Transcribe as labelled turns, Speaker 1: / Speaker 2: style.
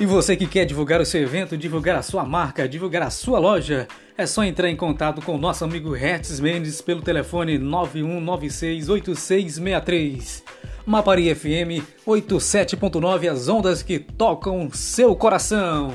Speaker 1: E você que quer divulgar o seu evento, divulgar a sua marca, divulgar a sua loja, é só entrar em contato com o nosso amigo Hertz Mendes pelo telefone 91968663. Mapari FM 87.9, as ondas que tocam seu coração.